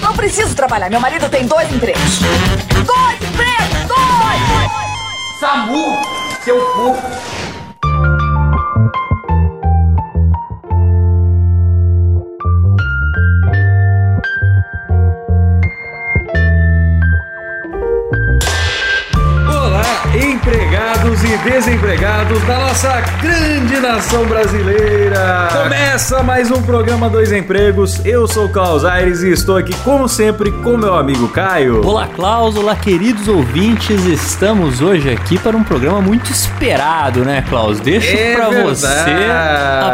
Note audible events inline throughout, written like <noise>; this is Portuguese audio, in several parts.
Não preciso trabalhar. Meu marido tem dois empregos. Dois empregos! Dois! Samu, seu cu. Empregados e desempregados da nossa grande nação brasileira. Começa mais um programa Dois Empregos. Eu sou o Klaus Aires e estou aqui, como sempre, com meu amigo Caio. Olá, Klaus. Olá, queridos ouvintes. Estamos hoje aqui para um programa muito esperado, né, Klaus? Deixa É para você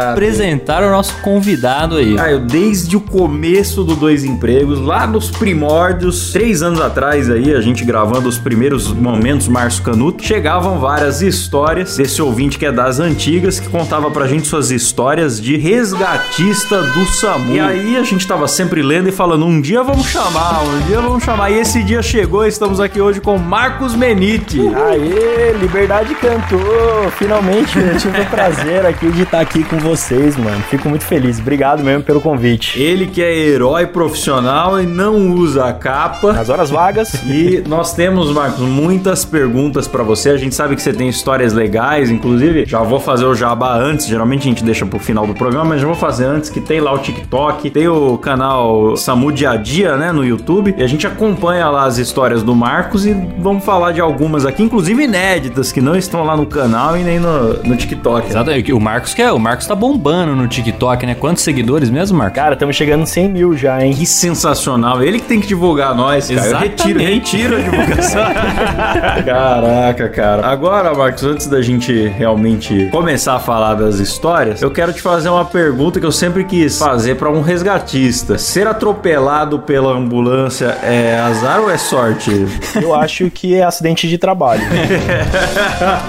apresentar o nosso convidado aí. Caio, desde o começo do Dois Empregos, lá nos primórdios, três anos atrás aí, a gente gravando os primeiros momentos Márcio Canuto, chegavam várias histórias desse ouvinte que é das antigas, que contava pra gente suas histórias de resgatista do SAMU. E aí a gente tava sempre lendo e falando, um dia vamos chamar, um dia vamos chamar. E esse dia chegou estamos aqui hoje com Marcos Menite. Aê, Liberdade cantou! Finalmente eu tive o prazer aqui de estar aqui com vocês, mano. Fico muito feliz. Obrigado mesmo pelo convite. Ele que é herói profissional e não usa a capa. Nas horas vagas. E nós temos, Marcos, muitas perguntas pra você. A gente sabe que você tem histórias legais, inclusive já vou fazer o jabá antes. Geralmente a gente deixa pro final do programa, mas já vou fazer antes que tem lá o TikTok, tem o canal Samu Dia a Dia, né, no YouTube. E a gente acompanha lá as histórias do Marcos e vamos falar de algumas aqui, inclusive inéditas, que não estão lá no canal e nem no, no TikTok. Exatamente. O Marcos que é, o Marcos tá bombando no TikTok, né? Quantos seguidores mesmo, Marcos? Cara, estamos chegando em 100 mil já, hein? Que sensacional. Ele que tem que divulgar nós, cara. Eu retiro, Exatamente. retiro a divulgação. <laughs> Caraca, cara. Agora, Marcos, antes da gente realmente começar a falar das histórias, eu quero te fazer uma pergunta que eu sempre quis fazer pra um resgatista. Ser atropelado pela ambulância é azar ou é sorte? <laughs> Eu acho que é acidente de trabalho.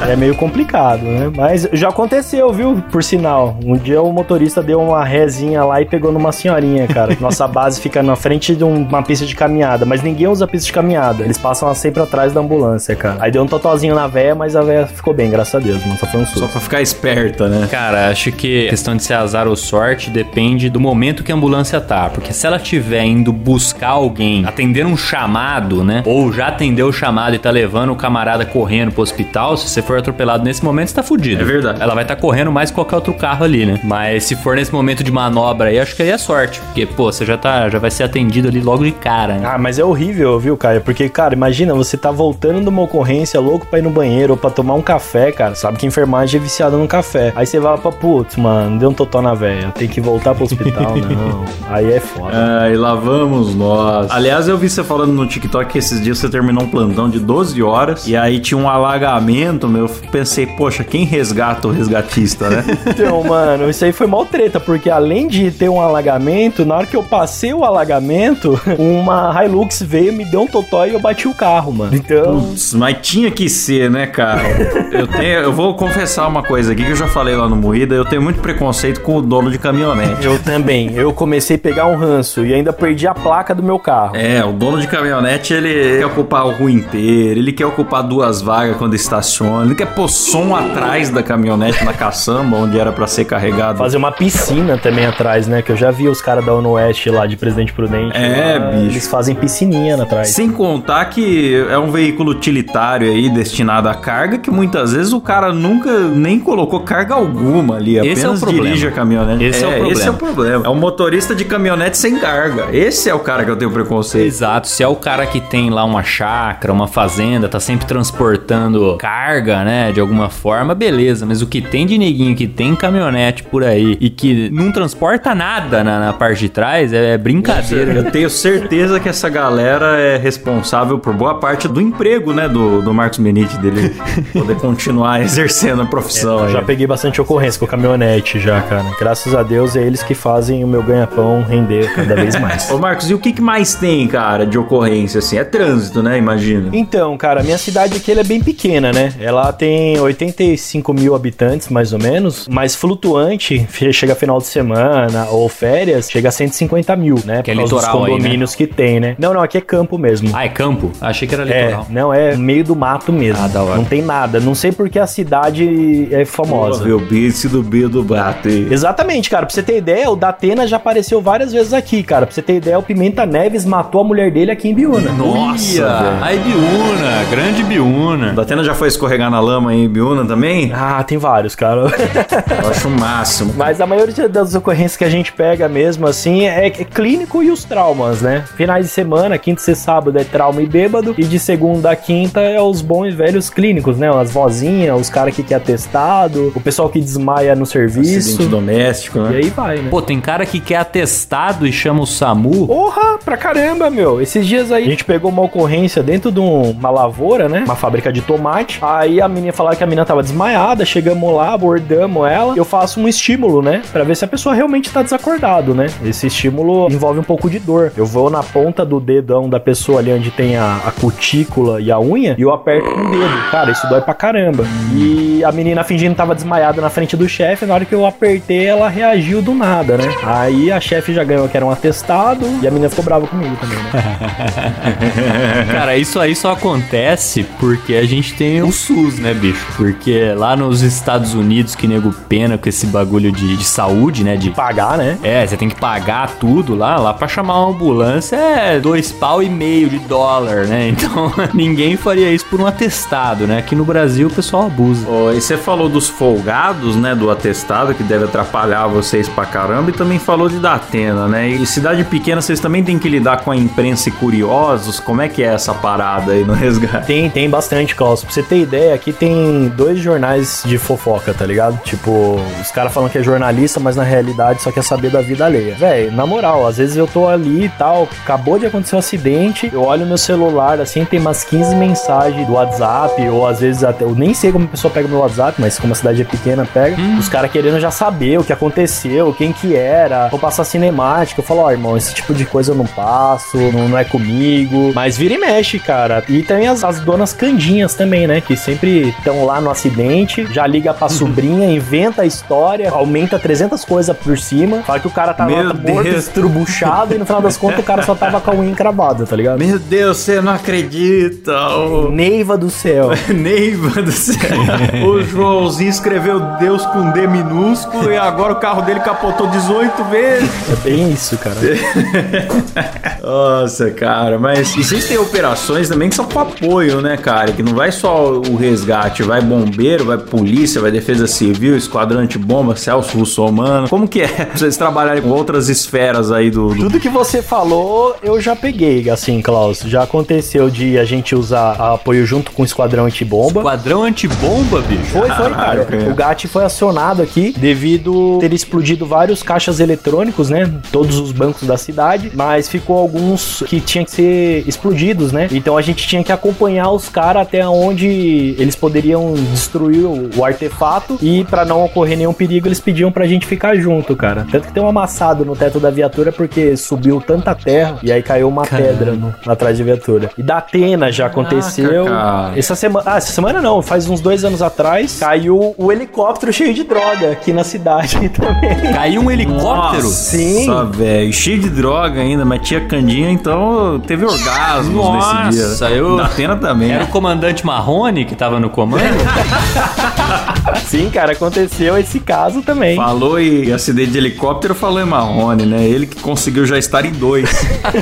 é meio complicado, né? Mas já aconteceu, viu? Por sinal. Um dia o motorista deu uma rezinha lá e pegou numa senhorinha, cara. Nossa base fica na frente de um- uma pista de caminhada, mas ninguém usa pista de caminhada. Eles passam sempre atrás da ambulância, cara. Aí deu um totozinho na véia, mas a véia ficou bem, graças a Deus, mano. Só foi um susto. Só pra ficar esperta, né? Cara, acho que a questão de ser azar ou sorte depende do momento que a ambulância tá. Porque se ela estiver indo buscar alguém, atender um chamado, né? Ou já atendeu o chamado e tá levando o camarada correndo pro hospital, se você for atropelado nesse momento, você tá fudido. É verdade. Ela vai estar correndo mais que qualquer outro carro ali, né? Mas se for nesse momento de manobra aí, acho que aí é sorte. Porque, pô, você já tá, já vai ser atendido ali logo de cara, né? Ah, mas é horrível, viu, Caio? Porque, cara, imagina, você tá voltando de uma ocorrência louco pra ir no banheiro ou pra tomar um café, cara. Sabe que enfermagem é viciada no café. Aí você vai pra, putz, mano, deu um totó na véia. Tem que voltar pro hospital, <laughs> não. Aí é foda. Ai, lá vamos nós. Aliás, eu vi você falando no TikTok que esses dias você terminou um plantão de 12 horas e aí tinha um alagamento, meu. Eu pensei, poxa, quem resgata o resgatista, né? <laughs> Então, mano, isso aí foi mal treta, porque além de ter um alagamento, na hora que eu passei o alagamento, <laughs> uma Hilux veio, me deu um totó e eu bati o carro, mano. Então. Putz, mas tinha que ser, né, cara? Eu, tenho, eu vou confessar uma coisa aqui que eu já falei lá no Moída, eu tenho muito preconceito com o dono de caminhonete. Eu também. Eu comecei a pegar um ranço e ainda perdi a placa do meu carro. É, o dono de caminhonete, ele quer ocupar o rua inteiro, ele quer ocupar duas vagas quando estaciona, ele quer pôr som atrás da caminhonete na caçamba, onde era pra ser carregado. Fazer uma piscina também atrás, né? Que eu já vi os caras da ONU Oeste lá de Presidente Prudente. É, lá, bicho. Eles fazem piscininha atrás. Sem contar que é um veículo utilitário aí, destinado à carga, que muitas vezes o cara nunca nem colocou carga alguma ali, Esse é o apenas problema. dirige a caminhonete. Esse é o problema. Esse é o problema. É um motorista de caminhonete sem carga. Esse é o cara que eu tenho preconceito. Exato, se é o cara que tem lá uma chácara, uma fazenda, tá sempre transportando carga, né, de alguma forma, beleza, mas o que tem de neguinho que tem caminhonete por aí e que não transporta nada na, na parte de trás é brincadeira. Eu tenho certeza que essa galera é responsável por boa parte do emprego, né, do, do Marcos Benite, dele <laughs> poder continuar <laughs> exercendo a profissão. Aí. já peguei bastante ocorrência com caminhonete já, cara. Graças a Deus é eles que fazem o meu ganha-pão render cada vez mais. <laughs> Ô Marcos, e o que, que mais tem, cara, de ocorrência, assim? É trânsito, né, imagina. Então, cara, minha cidade aqui é bem pequena, né? Ela tem 85 mil habitantes, mais ou menos, mas flutuante, chega final de semana ou férias, chega a 150 mil, né? Que é causa dos litoral aí, né? condomínios que tem, né? Não, não, aqui é campo mesmo. Ah, é campo? Achei que era É, litoral. não, é meio do mato mesmo. Ah, da hora. Não tem nada cara. Não sei porque a cidade é famosa. Pô, o bicho do Bio do Bate. Exatamente, cara. Pra você ter ideia, o Datena já apareceu várias vezes aqui, cara. Pra você ter ideia, o Pimenta Neves matou a mulher dele aqui em Biúna. Nossa, aí Biúna, grande Biúna. Da Atena já foi escorregar na lama em Biúna também? Ah, tem vários, cara. Eu acho o máximo. <laughs> Mas a maioria das ocorrências que a gente pega mesmo, assim, é, é clínico e os traumas, né? Finais de semana, quinta, sexta, sábado é trauma e bêbado. E de segunda a quinta é os bons e velhos clínicos, né? As vozinhas, os caras que quer atestado, o pessoal que desmaia no serviço. Acidente doméstico, E né? aí vai, né? Pô, tem cara que quer atestado e chama o SAMU. Porra, pra caramba, meu. Esses dias aí a gente pegou uma ocorrência dentro de um- uma lavoura, né? Uma fábrica de tomate. Aí a menina falou que a menina tava desmaiada. Chegamos lá, abordamos ela. Eu faço um estímulo, né? Pra ver se a pessoa realmente tá desacordado, né? Esse estímulo envolve um pouco de dor. Eu vou na ponta do dedão da pessoa ali onde tem a, a cutícula e a unha e eu aperto com o dedo. Cara, isso dói pra caramba. E a menina fingindo tava desmaiada na frente do chefe. Na hora que eu apertei, ela reagiu do nada, né? Aí a chefe já ganhou que era um atestado e a menina ficou brava comigo também, né? <laughs> Cara, isso aí só acontece porque a gente tem o SUS, né, bicho? Porque lá nos Estados Unidos que nego pena com esse bagulho de, de saúde, né? De Pagar, né? É, você tem que pagar tudo lá. Lá pra chamar uma ambulância é dois pau e meio de dólar, né? <laughs> Então ninguém faria isso por um atestado, né? Aqui no Brasil o pessoal abusa. Ó, e você falou dos folgados, né? Do atestado, que deve atrapalhar vocês pra caramba. E também falou de Datena, né? E cidade pequena, vocês também têm que lidar com a imprensa e curiosos. Como é que é essa parada aí no resgate? Tem, tem bastante, Klaus. Pra você ter ideia, aqui tem dois jornais de fofoca, tá ligado? Tipo, os caras falam que é jornalista, mas na realidade só quer saber da vida alheia. Véi, na moral, às vezes eu tô ali e tal, acabou de acontecer um acidente, eu olho meu celular, assim, tem umas 15 mensagens do WhatsApp, ou às vezes até, eu nem sei como a pessoa pega meu WhatsApp, mas como a cidade é pequena, pega. Os caras querendo já saber o que aconteceu, quem que era, vou passar cinemática. Eu falo, ó, irmão, esse tipo de coisa eu não passo, não, não é comigo. Mas vira e mexe, cara. E tem as, as donas candinhas também, né? Que sempre estão lá no acidente, já liga pra sobrinha, inventa a história, aumenta 300 coisas por cima, fala que o cara tava Meu morto, Deus. estrubuchado, e no final das contas o cara só tava com a unha encravada, tá ligado? Meu Deus, você não acredita! O Neiva do céu. <laughs> Neiva do céu. <laughs> o Joãozinho escreveu Deus com D minúsculo e agora o carro dele capotou 18 vezes. É bem isso, cara. <laughs> Nossa, cara, mas e têm operações também que são com apoio, né, cara? Que não vai só o resgate, vai bombeiro, vai polícia, vai defesa civil, esquadrão antibomba, Celso Russomano. Como que é <laughs> vocês trabalharem com outras esferas aí do... do... Tudo que você falou, eu já peguei, assim, Klaus. Já aconteceu de a gente usar apoio junto com o Esquadrão Antibomba. Quadrão antibomba, bicho. Foi, foi, cara. Caraca. O GAT foi acionado aqui devido ter explodido vários caixas eletrônicos, né? Todos os bancos da cidade, mas ficou alguns que tinham que ser explodidos, né? Então a gente tinha que acompanhar os caras até onde eles poderiam destruir o, artefato e pra não ocorrer nenhum perigo, eles pediam pra gente ficar junto, cara. Tanto que tem um amassado no teto da viatura porque subiu tanta terra e aí caiu uma pedra no, atrás da viatura. E da Atena já aconteceu. cara. Essa semana. Ah, essa semana não, faz uns dois anos atrás, caiu o helicóptero cheio de droga aqui na cidade <laughs> também. Caiu um helicóptero? Sim. Nossa, velho, cheio de droga ainda, mas tinha Candinha, então teve orgasmos nesse dia. Nossa, eu- Da Atena também. Era o comandante Marrone que tava no comando? <laughs> <laughs> Sim, cara, aconteceu esse caso também. Falou em acidente de helicóptero, falou em Marrone, né? Ele que conseguiu já estar em dois.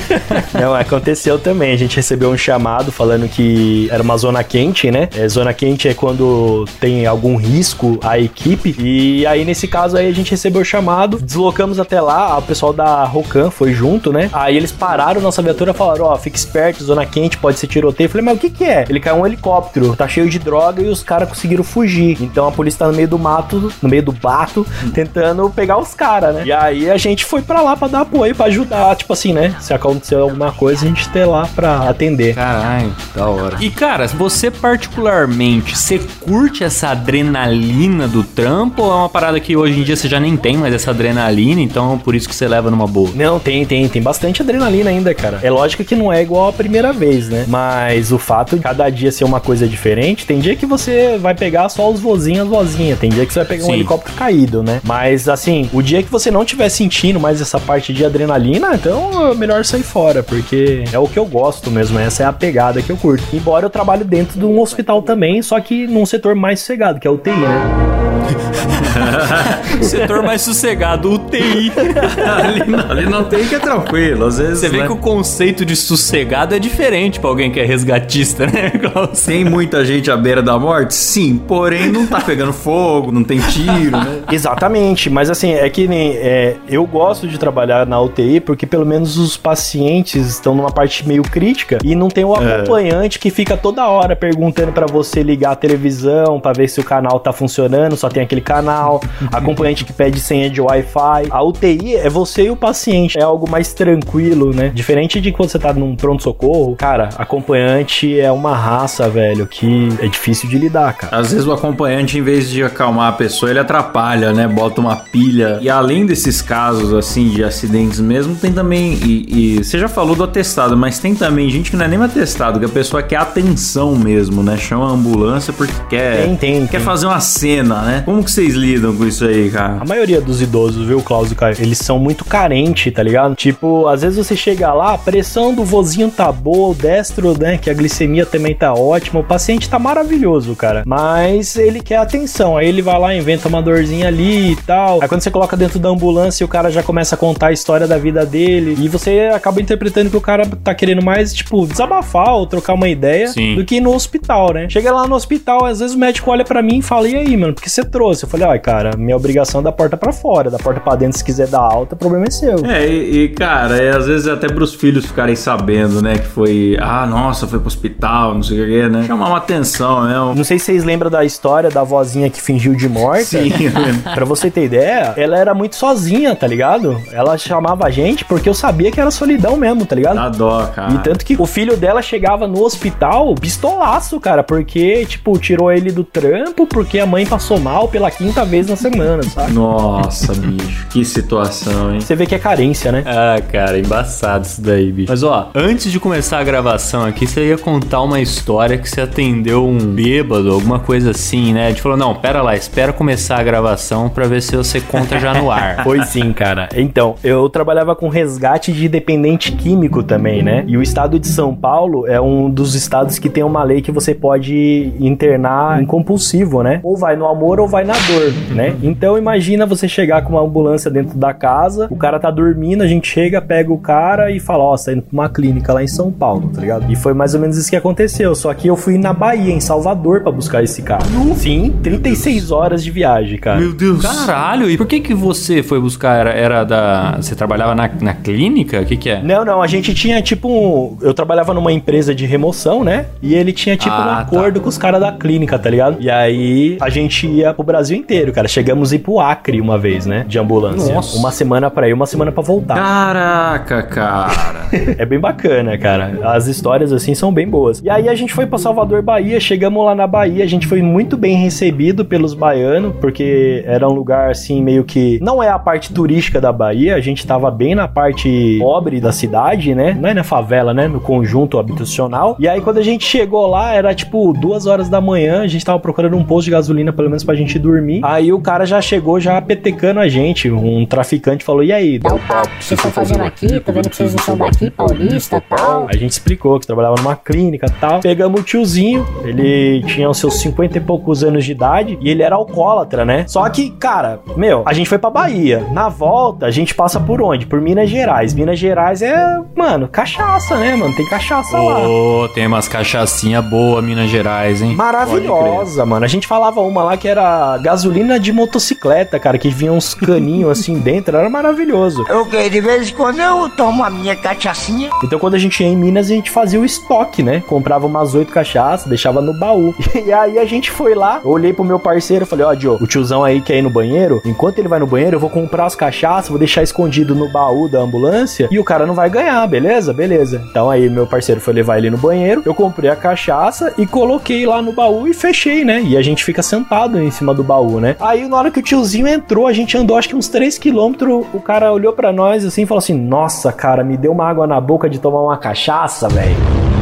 <laughs> Não, aconteceu também. A gente recebeu um chamado falando que era uma zona quente, né? É, zona quente é quando tem algum risco à equipe. E aí, nesse caso aí, a gente recebeu o chamado, deslocamos até lá, o pessoal da Rocan foi junto, né? Aí eles pararam nossa viatura e falaram: Ó, fica esperto, zona quente, pode ser tiroteio. Eu falei, mas o que que é? Ele caiu um helicóptero, tá cheio de droga e os caras conseguiram fugir. Então a polícia tá no meio do mato, no meio do bato, tentando pegar os caras, né? E aí a gente foi pra lá pra dar apoio, pra ajudar, tipo assim, né? Se acontecer alguma coisa, a gente ter lá pra atender. Caralho, da hora. E cara, você particularmente, você curte essa adrenalina do trampo ou é uma parada que hoje em dia você já nem tem mais essa adrenalina, então por isso que você leva numa boa? Não, tem, tem, tem bastante adrenalina ainda, cara. É lógico que não é igual a primeira vez, né? Mas o fato de cada dia ser uma coisa diferente, tem dia que você vai pegar só os vozinhas, vozinha. Tem dia que você vai pegar um Sim. helicóptero caído, né? Mas assim, o dia que você não estiver sentindo mais essa parte de adrenalina, então é melhor sair fora, porque é o que eu gosto mesmo. Essa é a pegada que eu curto. Embora eu trabalhe dentro de um hospital também, só que num setor mais sossegado, que é o UTI, né? <laughs> Setor mais sossegado, UTI. <laughs> ali, não, ali não tem que é tranquilo. Às vezes Você vê né, que o conceito de sossegado é diferente pra alguém que é resgatista, né? <laughs> Tem muita gente à beira da morte, sim. Porém, não tá pegando fogo, não tem tiro, né? <laughs> Exatamente, mas assim, é que nem. é, eu gosto de trabalhar na UTI porque pelo menos os pacientes estão numa parte meio crítica e não tem o acompanhante que fica toda hora perguntando pra você ligar a televisão pra ver se o canal tá funcionando, só tem aquele canal, acompanhante que pede senha de Wi-Fi. A UTI é você e o paciente, é algo mais tranquilo, né? Diferente de quando você tá num pronto-socorro, cara, acompanhante é uma raça, velho, que é difícil de lidar, cara. Às vezes o acompanhante, em vez de acalmar a pessoa, ele atrapalha, né? Bota uma pilha. E além desses casos, assim, de acidentes mesmo, tem também. E, e você já falou do atestado, mas tem também gente que não é nem atestado, que a pessoa quer atenção mesmo, né? Chama a ambulância porque quer. Tem, tem, Quer tem. fazer uma cena, né? Como que vocês lidam com isso aí, cara? A maioria dos idosos, viu, Klaus e Caio? Eles são muito carentes, tá ligado? Tipo, às vezes você chega lá, a pressão do vozinho tá boa, o destro, né? Que a glicemia também tá ótima, o paciente tá maravilhoso, cara. Mas ele quer atenção. Aí ele vai lá, inventa uma dorzinha ali e tal. Aí quando você coloca dentro da ambulância, o cara já começa a contar a história da vida dele. E você acaba interpretando que o cara tá querendo mais, tipo, desabafar ou trocar uma ideia Sim. do que ir no hospital, né? Chega lá no hospital, às vezes o médico olha pra mim e fala: E aí, mano, por que você trouxe? Eu falei: Ai, cara, minha obrigação é da porta pra fora, da porta pra dentro, se quiser dar alta, o problema é seu. É, e, e, cara, é, às vezes até pros filhos ficarem sabendo, né? Que foi. Ah, nossa, foi pro hospital, não sei o que, né? Chamar uma atenção, né? Não sei se vocês lembram da história da vozinha que fingiu de morte. Sim, lembro. Pra você ter ideia, ela era muito sozinha, tá ligado? Ela chamava a gente porque eu sabia que era solidão mesmo, tá ligado? Dá dó, cara. E tanto que o filho dela chegava no hospital pistolaço, cara, porque, tipo, tirou ele do trampo porque a mãe passou mal pela quinta vez na semana, sabe? Nossa, bicho, que situação, hein? Você vê que é carência, né? Ah, cara, embaçado isso daí, bicho. Mas ó, antes de começar a gravação aqui, você ia contar uma história que você atendeu um bêbado, alguma coisa assim, né? A gente falou, não, pera lá, espera começar a gravação pra ver se você conta já no ar. <laughs> Foi sim, cara. Então, eu trabalhava com resgate de dependente químico também, né? E o estado de São Paulo é um dos estados que tem uma lei que você pode internar em compulsivo, né? Ou vai no amor ou vai na dor, né? Então, imagina você chegar com uma ambulância dentro da casa, o cara tá dormindo, a gente chega, pega o cara e fala: Ó, você tá indo pra uma clínica lá em São Paulo, tá ligado? E foi mais ou menos isso que aconteceu. Só que eu fui na Bahia, em Salvador, pra buscar esse cara. Sim, 36 horas de viagem, cara. Meu Deus. Caralho, e por que que você foi buscar? Era, era da... Você trabalhava na, na clínica? O que que é? Não, não, a gente tinha tipo um. Eu trabalhava numa empresa de remoção, né? E ele tinha tipo Ah, um tá. acordo com os caras da clínica, tá ligado? E aí a gente ia pro Brasil inteiro, cara. Chegamos a ir pro Acre uma vez, né? De ambulância. Nossa. Uma semana pra ir, uma semana pra voltar. Caraca, cara. <laughs> É bem bacana, cara. As histórias assim são bem boas. E aí a gente foi pra Salvador, Bahia, chegamos lá na Bahia, a gente foi muito bem recebido pelos baianos, porque era um lugar assim meio que não é a parte turística da Bahia, a gente tava bem na parte pobre da cidade, né? Não é na favela, né? No conjunto habitacional. E aí quando a gente chegou lá, era tipo duas horas da manhã, a gente tava procurando um posto de gasolina pelo menos pra gente dormir. Aí o cara já chegou já petecando a gente, um traficante falou: "E aí, Dá um papo que vocês estão fazendo aqui, tô vendo que vocês não são daqui, paulista tal. A gente explicou que trabalhava numa clínica e tal. Pegamos o tiozinho, ele tinha os seus 50 e poucos anos de idade e ele era alcoólatra, né? Só que, cara, meu, a gente foi pra Bahia. Na volta, a gente passa por onde? Por Minas Gerais. Minas Gerais é, mano, cachaça, né, mano? Tem cachaça lá. Ô, tem umas cachaçinha boa, Minas Gerais, hein? Maravilhosa, mano. A gente falava uma lá que era gasolina de motocicleta, cara, que vinha uns caninhos assim <laughs> dentro, era maravilhoso. Ok, de vez em quando eu tomo a minha cachaçinha. Então quando a gente ia em Minas, a gente fazia o estoque, né? Comprava umas oito cachaças, deixava no baú. <laughs> E aí a gente foi lá, eu olhei pro meu parceiro e falei, ó, Diogo, o tiozão aí quer ir no banheiro, enquanto ele vai no banheiro, eu vou comprar as cachaças, vou deixar escondido no baú da ambulância e o cara não vai ganhar, beleza? Beleza. Então aí meu parceiro foi levar ele no banheiro, eu comprei a cachaça e coloquei lá no baú e fechei, né? E a gente fica sentado em cima do baú, né? Aí na hora que o tiozinho entrou, a gente andou acho que uns 3 quilômetros, o cara olhou pra nós assim e falou assim: Nossa, cara, me deu uma água na boca de tomar uma cachaça, velho.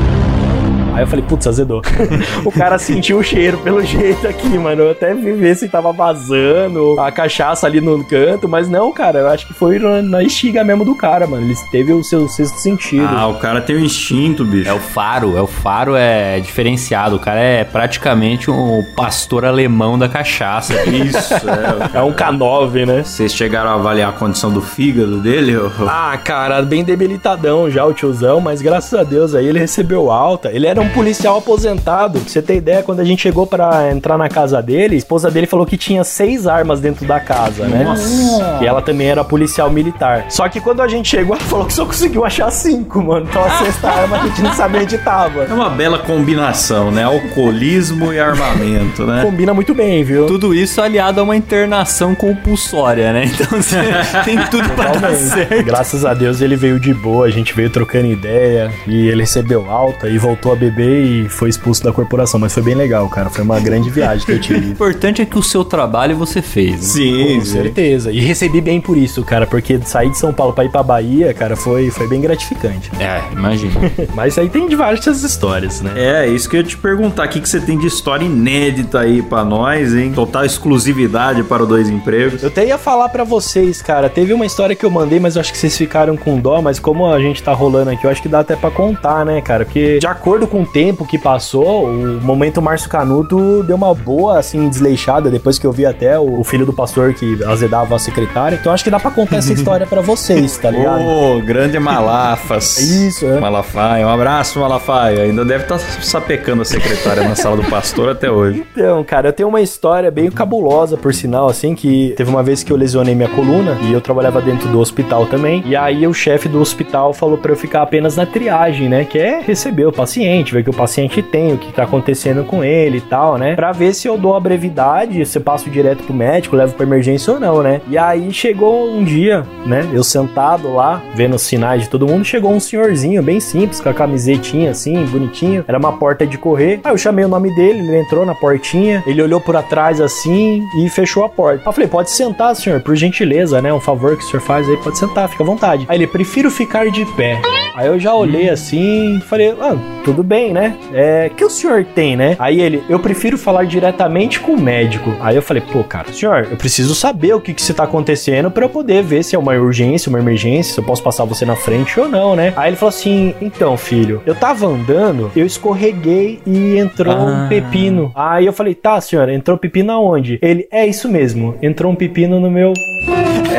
Aí eu falei, putz, azedou. <laughs> o cara sentiu o cheiro pelo <laughs> jeito aqui, mano. Eu até vi ver se tava vazando a cachaça ali no canto, mas não, cara, eu acho que foi na, estiga mesmo do cara, mano. Ele teve o seu sexto sentido. Ah, o cara tem um instinto, bicho. É o faro, é o faro é diferenciado. O cara é praticamente um pastor alemão da cachaça. <laughs> Isso, é. É um K9, né? Vocês chegaram a avaliar a condição do fígado dele? ô? Ah, cara, bem debilitadão já o tiozão, mas graças a Deus aí ele recebeu alta. Ele era um policial aposentado. Pra você ter ideia, quando a gente chegou pra entrar na casa dele, a esposa dele falou que tinha seis armas dentro da casa, né? Nossa. E ela também era policial militar. Só que quando a gente chegou, ela falou que só conseguiu achar cinco, mano. Então a <laughs> sexta arma a gente não sabia onde tava. É uma bela combinação, né? Alcoolismo e armamento, né? Combina muito bem, viu? Tudo isso aliado a uma internação compulsória, né? Então você <laughs> tem tudo pra dar Realmente. certo. Graças a Deus ele veio de boa, a gente veio trocando ideia e ele recebeu alta e voltou a beber e foi expulso da corporação. Mas foi bem legal, cara. Foi uma grande viagem que eu <laughs> O tive. importante é que o seu trabalho você fez. né? Sim, Com certeza. E recebi bem por isso, cara, porque sair de São Paulo pra ir pra Bahia, cara, foi, foi bem gratificante. É, imagina. <laughs> Mas aí tem diversas histórias, né? É, isso que eu ia te perguntar. O que, que você tem de história inédita aí pra nós, hein? Total exclusividade para o Dois Empregos. Eu até ia falar pra vocês, cara. Teve uma história que eu mandei, mas eu acho que vocês ficaram com dó. Mas como a gente tá rolando aqui, eu acho que dá até pra contar, né, cara? Porque de acordo com o tempo que passou, o momento Márcio Canuto deu uma boa, assim, desleixada. Depois que eu vi até o, o filho do pastor que azedava a secretária. Então acho que dá pra contar essa <laughs> história pra vocês, tá ligado? Ô, grande Malafas. <laughs> Isso, é. Malafaia, um abraço, Malafaia. Ainda deve estar sapecando a secretária na sala do pastor até hoje. Então, cara, eu tenho uma história bem cabulosa, por sinal, assim, que teve uma vez que eu lesionei minha coluna e eu trabalhava dentro do hospital também. E aí o chefe do hospital falou pra eu ficar apenas na triagem, né? Que é receber o paciente, ver o que o paciente tem, o que tá acontecendo com ele e tal, né? Pra ver se eu dou a brevidade, se eu passo direto pro médico, levo pra emergência ou não, né? E aí chegou um dia, né? Eu sentado lá, vendo os sinais de todo mundo, chegou um senhorzinho bem simples, com a camisetinha assim, bonitinho. Era uma porta de correr. Aí eu chamei o nome dele, ele entrou na portinha, ele olhou por atrás assim e fechou a porta. Aí eu falei, pode sentar, senhor, por gentileza, né? Um favor que o senhor faz aí, pode sentar, fica à vontade. Aí ele, prefiro ficar de pé. Aí eu já olhei assim, falei, ah, tudo bem, né? É, que o senhor tem, né? Aí ele, eu prefiro falar diretamente com o médico. Aí eu falei, pô, cara, senhor, eu preciso saber o que que se tá acontecendo pra eu poder ver se é uma urgência, uma emergência, se eu posso passar você na frente ou não, né? Aí ele falou assim, então, filho, eu tava andando, eu escorreguei e entrou um Ah. pepino. Aí eu falei, tá, senhor, entrou pepino aonde? Ele, é isso mesmo, entrou um pepino no meu...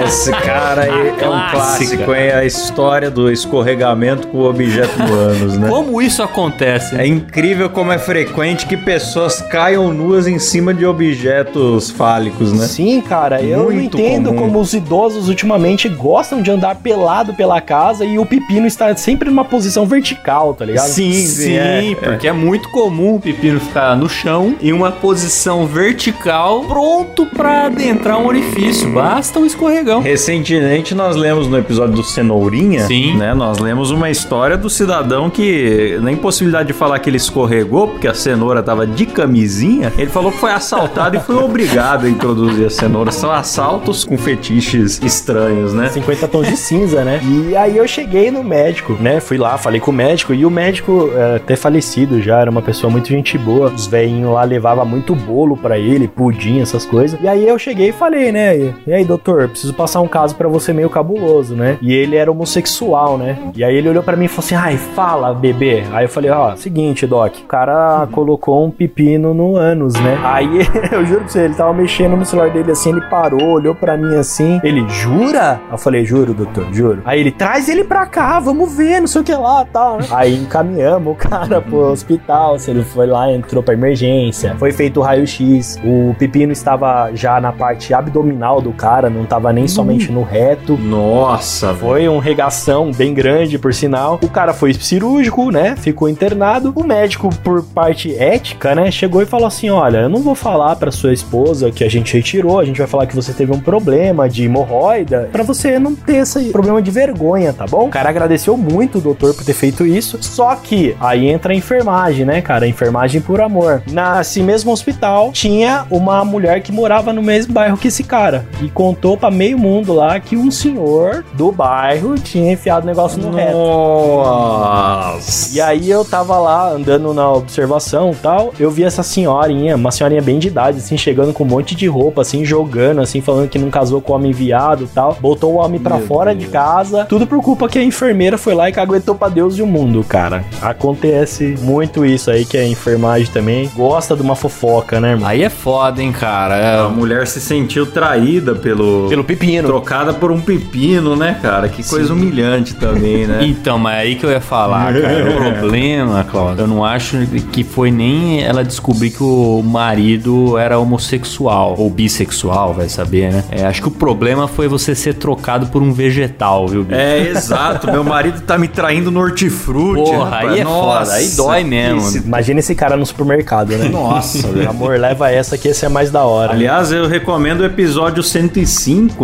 Esse cara aí é um clássico, hein? A história do escorregamento com o objeto no ânus, né? Como isso acontece? É incrível como é frequente que pessoas caiam nuas em cima de objetos fálicos, né? Sim, cara, eu não Muito entendo comum. como os idosos ultimamente gostam de andar pelado pela casa e o pepino está sempre numa posição vertical, tá ligado? Sim, Sim, é, porque é. muito comum o pepino ficar no chão, em uma posição vertical, pronto pra adentrar um orifício. Basta um escorregão. Recentemente nós lemos no episódio do Cenourinha, Sim. né? Nós lemos uma história do cidadão que, na impossibilidade de falar que ele escorregou, porque a cenoura tava de camisinha, ele falou que foi assaltado e foi obrigado a introduzir a cenoura. São assaltos com fetiches estranhos, né? 50 tons de cinza, né? E aí eu cheguei no médico, né? Fui lá, falei com o médico e o médico é, até falecido já, era uma pessoa muito gente boa. Os velhinhos lá levavam muito bolo pra ele, pudim, essas coisas. E aí eu cheguei e falei, né? E, e aí, doutor, preciso passar um caso pra você meio cabuloso, né? E ele era homossexual, né? E aí ele olhou pra mim e falou assim: "Ai, fala, bebê". Aí eu falei: "Ó, seguinte, doc, o cara colocou um pepino no ânus, né?" Aí <laughs> eu juro pra você, ele tava mexendo no celular dele assim, ele parou, olhou pra mim assim, ele jura? Eu falei: "Juro, doutor, juro". Aí ele traz ele pra cá, vamos ver, não sei o que lá, tal. né? Aí encaminhamos o cara pro hospital, se ele foi lá, entrou pra emergência, foi feito o raio-x, o pepino estava já na parte abdominal do cara, não tava nem somente no reto. Nossa, velho. Foi um regação bem grande, por sinal. O cara foi cirúrgico, né? Ficou internado. O médico, por parte ética, né? Chegou e falou assim: Olha, eu não vou falar pra sua esposa que a gente retirou. A gente vai falar que você teve um problema de hemorroida. Pra você não ter esse problema de vergonha, tá bom? O cara agradeceu muito o doutor por ter feito isso. Só que aí entra a enfermagem, né, cara? A enfermagem por amor. Nesse mesmo hospital tinha uma mulher que morava no mesmo bairro que esse cara. E contou contou pra meio mundo lá que um senhor do bairro tinha enfiado o negócio no reto. Nossa. E aí eu tava lá andando na observação e tal, eu vi essa senhorinha, uma senhorinha bem de idade, assim, chegando com um monte de roupa, assim, jogando, assim, falando que não casou com o homem viado e tal. Botou o homem pra Meu fora Deus. de casa, tudo por culpa que a enfermeira foi lá e caguetou pra Deus e o mundo, cara. Acontece muito isso aí, que a enfermagem também gosta de uma fofoca, né, irmão? Aí é foda, hein, cara. A É, mulher se sentiu traída pelo. Pelo pepino. Trocada por um pepino, né, cara? Que coisa humilhante também, né? <laughs> Então, mas é aí que eu ia falar, cara. O <laughs> problema, Cláudio, eu não acho que foi nem ela descobrir que o marido era homossexual ou bissexual, vai saber, né? É, acho que o problema foi você ser trocado por um vegetal, viu, bicho? É, exato. Meu marido tá me traindo no hortifruti. Porra, rapaz. aí é Nossa, foda, aí dói mesmo. esse- Imagina esse cara no supermercado, né? Nossa, velho. Amor, leva essa que esse é mais da hora. Aliás, eu recomendo o episódio 105,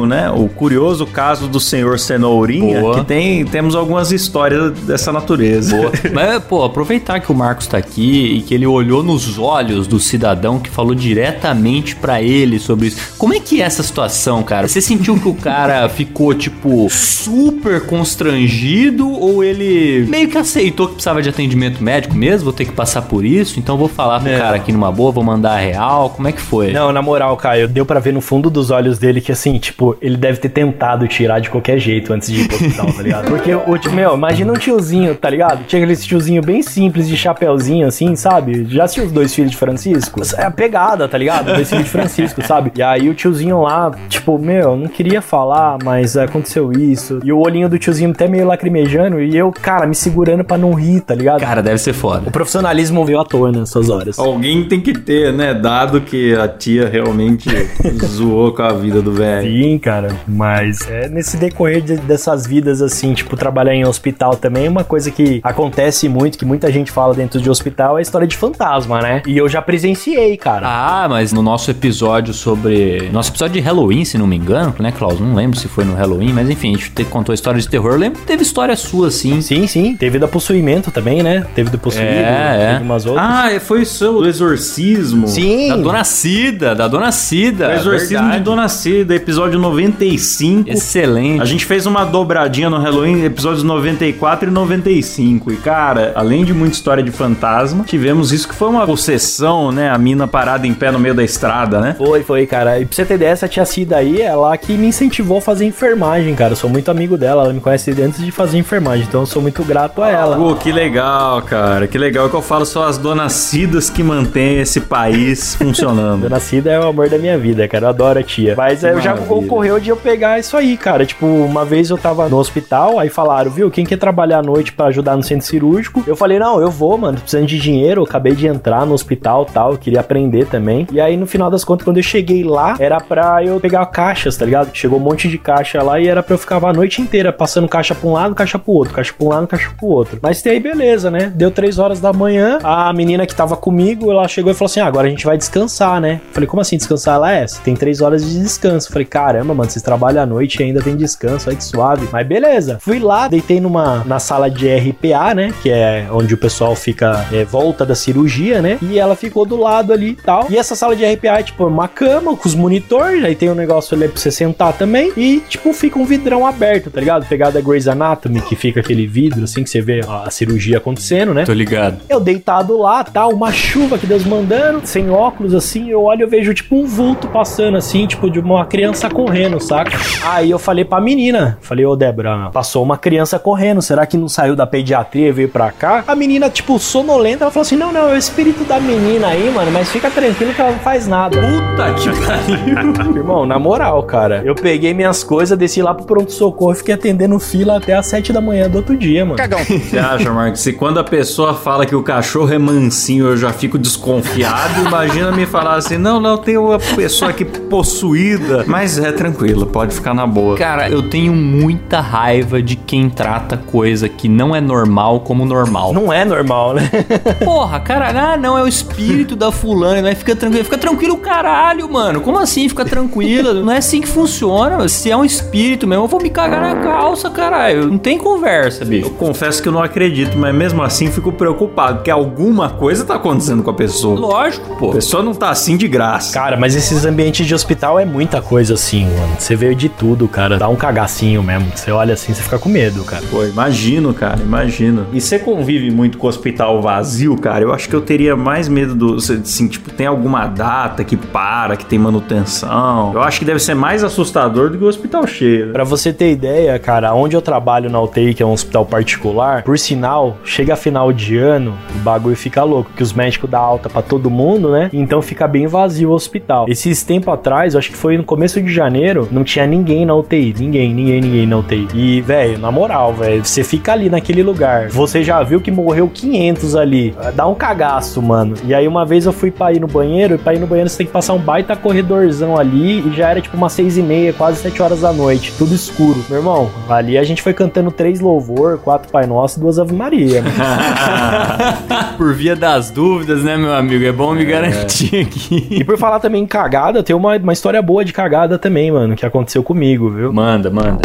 né? O curioso caso do senhor Cenourinha, Boa. que tem temos algumas histórias dessa natureza. Boa. <laughs> Mas, pô, aproveitar que o Marcos tá aqui e que ele olhou nos olhos do cidadão que falou diretamente pra ele sobre isso. Como é que é essa situação, cara? Você sentiu que o cara <laughs> ficou, tipo, super constrangido ou ele meio que aceitou que precisava de atendimento médico mesmo? Vou ter que passar por isso, então vou falar pro É. cara aqui numa boa, vou mandar a real. Como é que foi? Não, na moral, Caio, deu pra ver no fundo dos olhos dele que, assim, tipo, ele deve ter tentado tirar de qualquer jeito antes de ir pro hospital, tá ligado? Porque, o tio, meu, imagina um tiozinho, tá ligado? Tinha aquele tiozinho bem simples, de chapéuzinho, assim, sabe? Já assistiu os dois filhos de Francisco? É a pegada, tá ligado? Dois filhos de Francisco, sabe? E aí o tiozinho lá, tipo, meu, não queria falar, mas aconteceu isso. E o olhinho do tiozinho até meio lacrimejando, e eu, cara, me segurando pra não rir, tá ligado? Cara, deve ser foda. o profissionalismo veio à tona nessas horas. Alguém tem que ter, né? Dado que a tia realmente <laughs> zoou com a vida do velho. Sim, cara, mas é nesse decorrer de- dessas vidas, assim, tipo, trabalhar em hospital também, uma coisa que acontece muito, que muita gente fala dentro de hospital, é a história de fantasma, né? E eu já presenciei, cara. Ah, mas no nosso episódio sobre. Nosso episódio de Halloween, se não me engano, né, Klaus? Não lembro se foi no Halloween, mas enfim, a gente te- contou a história de terror. Eu lembro que teve história sua, assim. Sim, sim. Teve da possuimento também, né? Teve do possuído, É, é. teve umas outras. Ah, foi isso, do exorcismo. sim. Da Dona Cida, da Dona Cida. O exorcismo verdade. de Dona Cida, episódio 95. Excelente. A gente fez uma dobradinha no Halloween, episódios 94 e 95. E, cara, além de muita história de fantasma, tivemos isso que foi uma possessão, né? A mina parada em pé no meio da estrada, né? Foi, foi, cara. E pra você ter ideia, essa tia Cida aí, ela que me incentivou a fazer enfermagem, cara. Eu sou muito amigo dela, ela me conhece antes de fazer enfermagem, então eu sou muito grato a ela. Pô, que legal, cara. Que legal. É que eu falo, são as donas Cidas que mantêm esse país funcionando. <laughs> Dona Cida é o amor da minha vida, cara. Eu adoro a tia. Mas é, já maravilha. ocorreu de eu pegar isso aí, cara. Tipo, uma vez eu tava no hospital, aí falaram, viu, quem quer trabalhar à noite pra ajudar no centro cirúrgico? Eu falei, não, eu vou, mano. tô Precisando de dinheiro, eu acabei de entrar no hospital tal, eu queria aprender também. E aí, no final das contas, quando eu cheguei lá, era pra eu pegar caixas, tá ligado? Chegou um monte de caixa lá e era pra eu ficar a noite inteira passando caixa pra um lado, caixa pro outro, caixa pra um lado, caixa pro outro. Mas tem aí, beleza, né? Deu três horas da manhã, a menina que tava comigo, ela chegou e falou assim: ah, agora a gente vai descansar, né? Falei, como assim descansar? Ela é, você tem três horas de descanso. Falei, caramba, mano, vocês trabalham à noite e ainda tem descanso, aí que suave. Mas beleza. Fui lá, deitei numa na sala de RPA, né? Que é onde o pessoal fica é, volta da cirurgia, né? E ela ficou do lado ali e tal. E essa sala de RPA é tipo uma cama com os monitores, aí tem um negócio ali pra você sentar também. E, tipo, fica um vidrão aberto, tá ligado? Pegada Grey's Anatomy, que fica aquele vidro assim que você vê a, cirurgia acontecendo, né? Tô ligado. Eu deitado lá, tá, uma chuva que Deus mandando, sem óculos assim, eu olho e vejo tipo um vulto passando assim, tipo de uma criança correndo, saca? Aí eu falei pra menina, falei, ô Débora, passou uma criança correndo, será que não saiu da pediatria e veio pra cá? A menina, tipo, sonolenta, ela falou assim, não, não, é o espírito da menina aí, mano, mas fica tranquilo que ela não faz nada. Puta que pariu. <laughs> Irmão, na moral, cara, eu peguei minhas coisas, desci lá pro pronto-socorro e fiquei atendendo fila até as sete da manhã do outro dia, mano. <laughs> Você acha, Marcos? Se quando a pessoa fala que o cachorro é mansinho, eu já fico desconfiado, imagina me falar assim: não, não, tem uma pessoa aqui possuída. Mas <laughs> é tranquilo, pode ficar na boa. Cara, eu tenho muita raiva de quem trata coisa que não é normal como normal. Não é normal, né? <laughs> Porra, cara, ah, não, é o espírito da fulana, mas fica tranquilo. Fica tranquilo, caralho, mano. Como assim? Fica tranquila. <laughs> Não é assim que funciona. Se é um espírito mesmo, eu vou me cagar na calça, caralho. Não tem conversa, Eu bicho. confesso que eu não acredito, mas mesmo assim fico preocupado, porque alguma coisa tá acontecendo com a pessoa. Lógico, A pô. pessoa não tá assim de graça. Cara, mas esses ambientes de hospital é muita coisa, coisa assim, mano. Você vê de tudo, cara. Dá um cagacinho mesmo. Você olha assim, você fica com medo, cara. Pô, imagino, cara, imagino. E você convive muito com o hospital vazio, cara? Eu acho que eu teria mais medo do. Assim, tipo, tem alguma data que para, que tem manutenção. Eu acho que deve ser mais assustador do que o hospital cheio. né? Pra você ter ideia, cara, onde eu trabalho na UTI, que é um hospital particular, por sinal, chega final de ano, o bagulho fica louco, que os médicos dão alta pra todo mundo, né? Então fica bem vazio o hospital. Esses tempos atrás, eu acho que foi no começo de janeiro, não tinha ninguém na UTI. Ninguém, ninguém, ninguém na UTI. E, velho, na moral, velho, você fica ali naquele lugar. Você já viu que morreu 500 ali. Dá um cagaço, mano. E aí uma vez eu fui pra ir no banheiro, e pra ir no banheiro você tem que passar um baita corredorzão ali, e já era tipo umas seis e meia, quase sete horas da noite. Tudo escuro. Meu irmão, ali a gente foi cantando três louvor, quatro Pai Nosso e duas Ave Maria. mano. <laughs> Por via das dúvidas, né, meu amigo? É bom me garantir aqui. E por falar também em cagada, tem uma, uma história boa de cagada também, mano, que aconteceu comigo, viu? Manda, manda.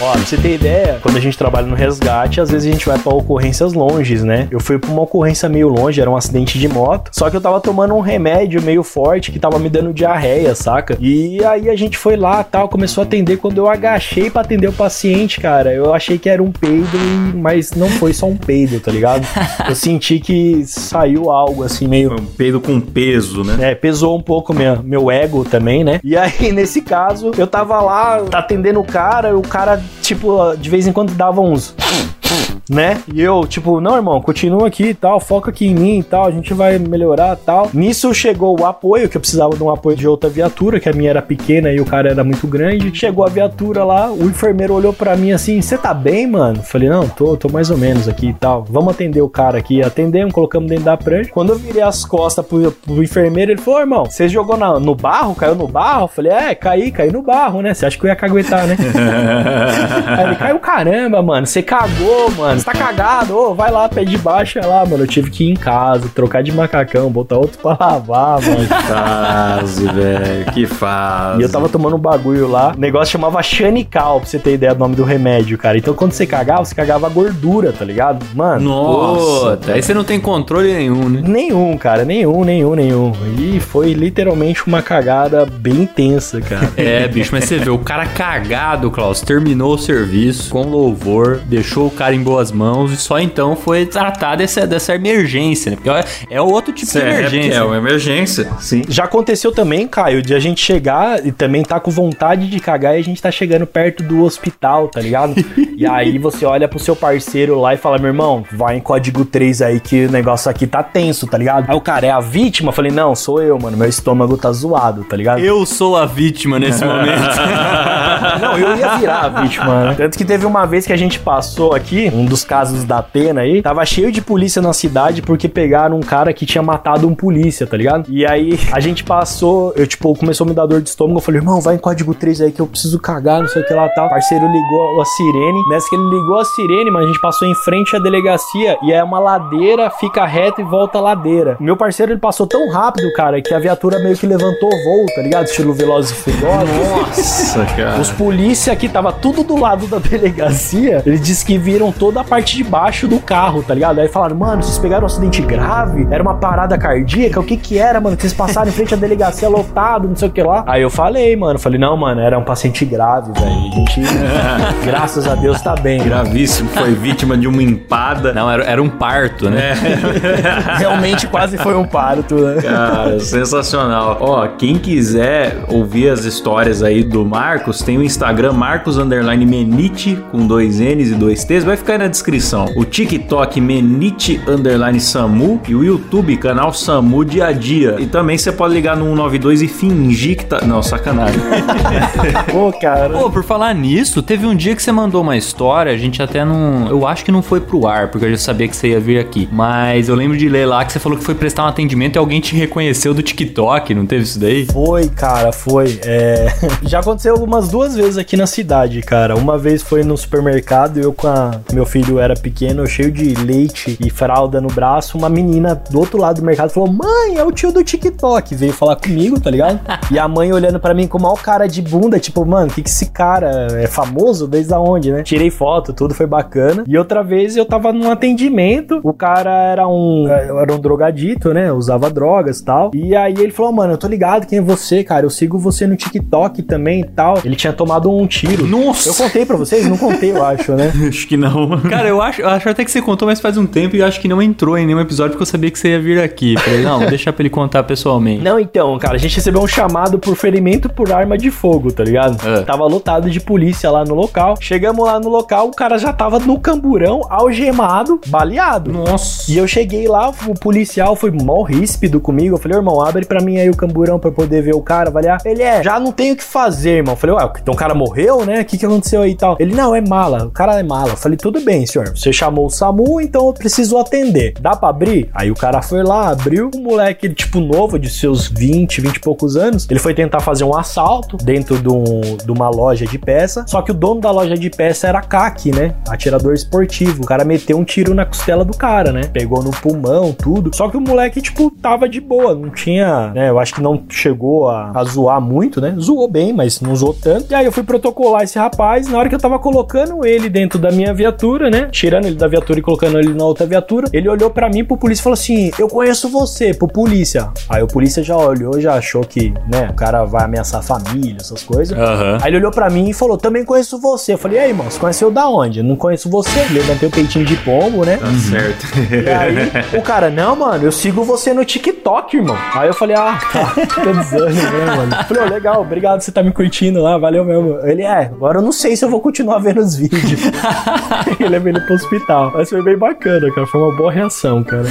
Ó, pra você ter ideia, quando a gente trabalha no resgate, às vezes a gente vai pra ocorrências longes, né? Eu fui pra uma ocorrência meio longe, era um acidente de moto. Só que eu tava tomando um remédio meio forte que tava me dando diarreia, saca? E aí a gente foi lá tal, começou a atender. Quando eu agachei pra atender o paciente, cara, eu achei que era um peido, mas não foi só um peido, tá ligado? Eu senti que saiu algo assim meio. Um peido com peso, né? É, pesou um pouco minha, meu ego também, né? E aí, <laughs> nesse caso, eu tava lá atendendo o cara, e o cara, tipo, de vez em quando dava uns. Né? E eu, tipo, não, irmão, continua aqui e tal, foca aqui em mim e tal, a gente vai melhorar tal. Nisso chegou o apoio, que eu precisava de um apoio de outra viatura, que a minha era pequena e o cara era muito grande. Chegou a viatura lá, o enfermeiro olhou pra mim assim: Você tá bem, mano? Falei: Não, tô, tô mais ou menos aqui e tal. Vamos atender o cara aqui. Atendemos, colocamos dentro da prancha. Quando eu virei as costas pro, pro enfermeiro, ele falou: "Ô, irmão, você jogou na- no barro? Caiu no barro? Falei: É, caí, caí no barro, né? Você acha que eu ia caguetar, né? <laughs> Aí ele caiu, caramba, mano. Você cagou, mano. Você tá cagado. Ô, vai lá, pé de baixo. Lá, mano. Eu tive que ir em casa, trocar de macacão, botar outro pra lavar, mano. Fase, velho. Que fase. E eu tava tomando um bagulho lá. O negócio chamava Xanical, pra você ter ideia do nome do remédio, cara. Então quando você cagava, você cagava gordura, tá ligado? Mano. Nossa. Puta, aí você não tem controle nenhum, né? Nenhum, cara, nenhum, nenhum, nenhum. E foi literalmente uma cagada bem intensa, cara. É, bicho, mas você vê, o cara cagado, Klaus, terminou o serviço com louvor, deixou o cara em boas mãos e só então foi tratar dessa, dessa emergência, né? Porque é, é outro tipo de É, emergência. é uma emergência, sim. Já aconteceu também, Caio, de a gente chegar e também tá com vontade de cagar e a gente tá chegando perto do hospital, tá ligado? <laughs> e aí você olha pro seu parceiro lá e fala, meu irmão, vai em código 3 aí que o negócio aqui tá tenso, tá ligado? Aí o cara, é a vítima? Eu falei, não, sou eu, mano, meu estômago tá zoado, tá ligado? Eu sou a vítima nesse <laughs> momento. Não, eu ia virar a vítima, né? <laughs> Tanto que teve uma vez que a gente passou aqui, um dos casos da pena aí, tava cheio de polícia na cidade porque pegaram um cara que tinha matado um polícia, tá ligado? E aí <laughs> a gente passou, eu tipo, começou a me dar dor de estômago, eu falei, irmão, vai em código 3 aí que eu preciso cagar, não sei o que lá e tal. O parceiro ligou a sirene, nessa que ele ligou a sirene, mas a gente passou em frente à delegacia e é uma ladeira, fica reto e volta a ladeira. Meu parceiro, ele passou tão rápido, cara, que a viatura meio que levantou o voo, tá ligado? Estilo Velozes e Furiosos. Nossa, cara. Os polícia aqui tava tudo do lado da delegacia. Eles disse que viram toda a parte de baixo do carro, tá ligado? Aí falaram, mano, vocês pegaram um acidente grave? Era uma parada cardíaca? O que que era, mano? Que vocês passaram em frente à delegacia lotado, não sei o que lá. Aí eu falei, mano, falei, não, mano, era um paciente grave, velho. A gente, <laughs> graças a Deus, tá bem. Gravíssimo, foi vítima de uma empada. Não, era, era um parto, né? <laughs> Realmente quase foi um parto, né? Cara, sensacional. Ó, quem quiser ouvir as histórias aí do Marcos, tem o Instagram Marcos Underline Menite, com dois N's e dois T's, vai ficar aí na descrição. O TikTok Menite Underline Samu e o YouTube, canal Samu Dia a Dia. E também você pode ligar no 192 e fingir que tá... Não, sacanagem. <laughs> Pô, cara. Pô, por falar nisso, teve um dia que você mandou uma história, a gente até não. Eu acho que não foi pro ar, porque eu já sabia que você ia vir aqui. Mas eu lembro de ler lá que você falou que foi prestar um atendimento e alguém te reconheceu do TikTok, não teve isso daí? Foi, cara, foi. É... <laughs> Já aconteceu algumas duas vezes aqui na cidade, cara. Uma vez foi no supermercado, eu com a. Meu filho era pequeno, cheio de leite e fralda no braço. Uma menina do outro lado do mercado falou: Mãe, é o tio do TikTok. Veio falar comigo, tá ligado? <laughs> E a mãe olhando pra mim com mal cara de bunda, tipo, mano, que que esse cara é famoso? Desde onde, né? Tirei foto, tudo foi bacana. E outra vez eu tava num atendimento, o cara era um. Era um drogadito, né? Usava drogas e tal. E aí ele falou: Mano, eu tô ligado quem é você, cara. Eu sigo você no TikTok também e tal. Ele tinha tomado um tiro. Nossa! Eu contei pra vocês? Não contei, eu acho, né? <laughs> Acho que não. Cara, eu acho, eu acho até que você contou, mas faz um tempo e eu acho que não entrou em nenhum episódio porque eu sabia que você ia vir aqui. Falei, não, vou deixar pra ele contar pessoalmente. Não, então, cara, a gente recebeu um chamado por ferimento por arma de fogo, tá ligado? É. Tava lotado de polícia lá no local. Chegamos lá no local, o cara já tava no camburão, algemado, baleado. Nossa. E eu cheguei lá, o policial foi mó ríspido comigo. Eu falei, irmão, abre pra mim aí o camburão pra eu poder ver o cara avaliar. Ele é, já não tem o que fazer, irmão. Eu falei, ué, então o cara morreu, né? O que, que aconteceu aí e tal? Ele, não, é mala. O cara é mala. Eu falei, tudo bem, senhor. Você chamou o SAMU, então eu preciso atender. Dá pra abrir? Aí o cara foi lá, abriu. Um moleque, tipo, novo, de seus 20, 20 e poucos anos. Ele foi tentar fazer um assalto dentro de, um- de uma loja de peça. Só que o dono da loja de peça era CAC, né? Atirador esportivo. O cara meteu um tiro na costela do cara, né? Pegou no pulmão, tudo. Só que o moleque, tipo, tava de boa. Não tinha, né? Eu acho que não chegou a, a zoar muito, né? Zoou bem, mas não zoou tanto. E aí eu fui protocolar esse rapaz. Na hora que eu tava colocando ele dentro da minha viatura, né? Tirando ele da viatura e colocando ele na outra viatura, ele olhou pra mim, pro polícia e falou assim: Eu conheço você, pro polícia. Aí o polícia já olhou, já achou que, né? O cara vai ameaçar a família, essas coisas. Aham. Aí ele olhou pra mim e falou: Também conheço você. Eu falei: E aí, irmão, você conheceu da onde? Eu não conheço você. Levantei o peitinho de pombo, né? Tá certo. E aí, o cara, não, mano, eu sigo você no TikTok, irmão. Aí eu falei, ah, tá, tô dizendo, né, mano? Eu Falei, ó, legal, obrigado, você tá me curtindo lá, valeu mesmo. Ele, é, agora eu não sei se eu vou continuar vendo os vídeos. e <laughs> levei ele pro hospital. Mas foi bem bacana, cara, foi uma boa reação, cara.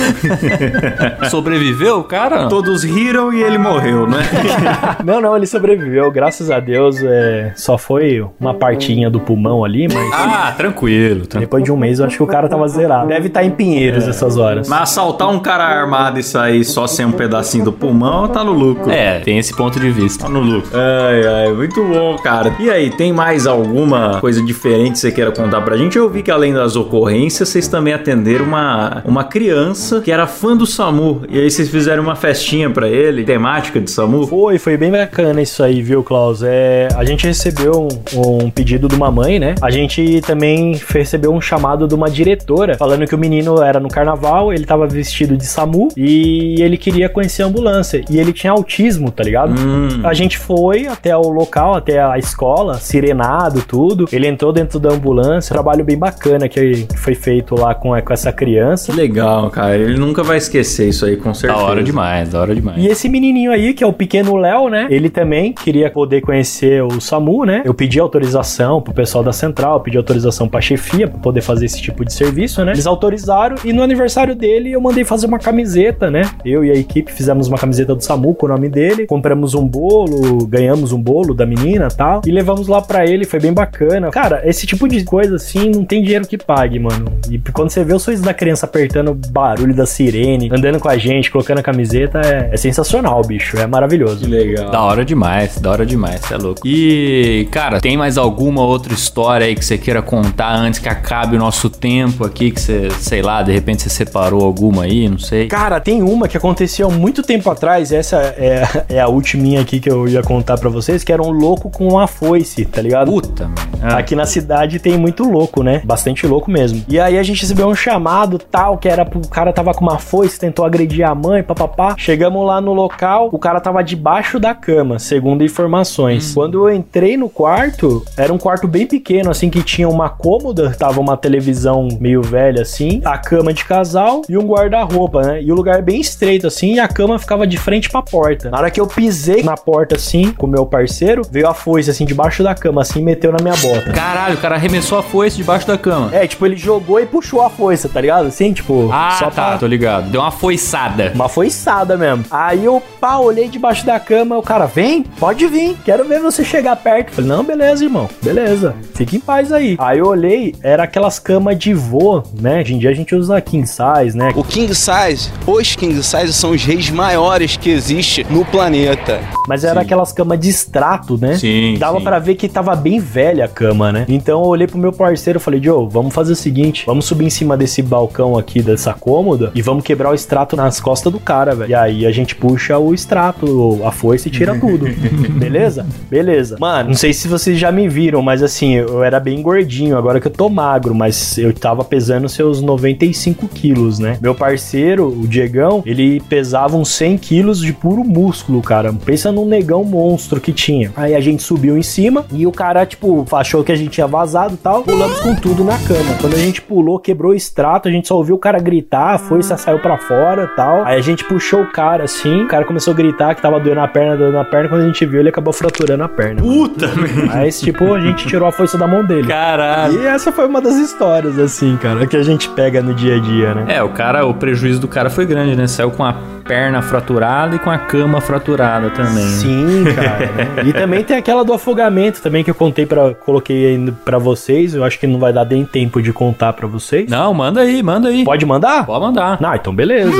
<laughs> Sobreviveu, cara? Todos riram e ele morreu, né? <laughs> não, não, ele sobreviveu, graças a Deus, é, só foi uma partinha do pulmão ali, mas... Ah, tranquilo. tranquilo. Depois de um mês, eu acho que o cara tava zerado. Deve estar em Pinheiros essas horas. Mas assaltar um cara armado e sair só sem um pedacinho do pulmão, tá no lucro. É, tem esse ponto de vista. Tá no lucro. Ai, ai, muito bom, cara. E aí, tem mais alguma coisa diferente você queira contar pra gente? Eu vi que além das ocorrências, vocês também atenderam uma, uma criança que era fã do SAMU. E aí vocês fizeram uma festinha pra ele, temática de SAMU. Foi, foi bem bacana isso aí, viu, Klaus? É, a gente recebeu um, um pedido de uma mãe, né? A gente também recebeu um chamado de uma diretora falando que o menino era no carnaval, ele tava vestido de SAMU e ele queria conhecer a ambulância. E ele tinha autismo, tá ligado? Hum. A gente foi até o local, até a escola, sirenado, tudo. Ele entrou dentro da ambulância. Trabalho bem bacana que foi feito lá com, com essa criança. Que legal, cara. Ele nunca vai esquecer isso aí, com Da certeza. hora demais, da hora demais. E esse menininho aí, que é o pequeno Léo, né? Ele também queria poder conhecer o SAMU, né? Eu pedi autorização pro pessoal da central, pedi autorização pra chefia pra poder fazer esse tipo de serviço, né? Eles autorizaram e no aniversário dele eu mandei fazer uma camiseta, né? Eu e a equipe fizemos uma camiseta do SAMU com o nome dele, compramos um bolo, ganhamos um bolo da menina e tal, e levamos lá pra ele, foi bem bacana. Cara, esse tipo de coisa assim não tem dinheiro que pague, mano. E quando você vê o sorriso da criança apertando o barulho da sirene, andando com a gente, colocando a camiseta, é, é sensacional, bicho. É maravilhoso. Que legal. Da hora demais, da hora demais, você é louco. E, cara, tem mais alguma outra história aí que você queira contar antes que acabe o nosso tempo aqui? Que você, sei lá, de repente você separou alguma aí, não sei. Cara, tem uma que aconteceu há muito tempo atrás, essa é, <laughs> é a ultiminha aqui que eu ia contar pra vocês, que era um louco com uma foice, tá ligado? Puta, Ah, Aqui na cidade tem muito louco, né? Bastante louco mesmo. E aí a gente recebeu um chamado tal, que era pro o cara tava com uma foice, tentou agredir a mãe, papapá. Chegamos lá no local, o cara tava debaixo da cama, segundo informações. Quando eu entrei no quarto, era um quarto bem pequeno, assim, que tinha uma cômoda, tava uma televisão meio velha, assim, a cama de casal e um guarda-roupa, né? E o lugar bem estreito, assim, e a cama ficava de frente pra porta. Na hora que eu pisei na porta, assim, com o meu parceiro, veio a foice, assim, debaixo da cama, assim, meteu na minha bota. Caralho, o cara arremessou a foice debaixo da cama. É, tipo, ele jogou e puxou a foice, tá ligado? Assim, tipo, Ah, só tá, pra... tô ligado. Deu uma foiçada. Uma foiçada mesmo. Aí eu, pá, olhei debaixo da cama, o cara, vem, pode vir, quero ver você chegar perto. Falei, não, beleza, irmão, beleza, fica em paz aí. Aí eu olhei, era aquelas camas de vô, né? Hoje em dia a gente usa king size, né? O king size, os king size são os reis maiores que existe no planeta. Mas era aquelas camas de extrato, né? Sim, Dava sim. pra ver que tava bem velha a cama, né? Então eu olhei pro meu parceiro e falei, Joe, vamos fazer o seguinte: vamos subir em cima desse balcão aqui, dessa cômoda, e vamos quebrar o extrato nas costas do cara, velho. E aí a gente puxa o extrato, a foice e tira <laughs> tudo. Beleza? Beleza. Mano, não sei se vocês já me viram, mas assim, eu era bem gordinho, agora que eu tô magro, mas eu tava pesando seus 95 quilos, né? Meu parceiro, o Diegão, ele pesava uns 100 quilos de puro músculo, cara. Pensa num negão monstro que tinha. Aí a gente subiu em cima e o cara, tipo, achou que a gente tinha vazado e tal. Pulamos com tudo na cama. Quando a gente pulou, quebrou o extrato, a gente só ouviu o cara gritar, a foice saiu pra fora e tal. Aí a gente puxou o cara assim, o cara começou a gritar que tava doendo a perna, doendo a perna. Quando a gente viu, ele acabou fraturando a perna. Puta. Mas, tipo, a gente tirou a foice da mão dele. Caralho. E essa foi uma das histórias, assim, cara, que a gente pega no dia a dia, né? É, o cara, o prejuízo do cara foi grande, né? Saiu com a perna fraturada e com a cama fraturada também. Sim, <laughs> cara. né? E também tem aquela do afogamento também que eu contei para coloquei aí pra vocês. Eu acho que não vai dar nem tempo de contar pra vocês. Não, manda aí, manda aí. Pode mandar? Pode mandar. Ah, então beleza.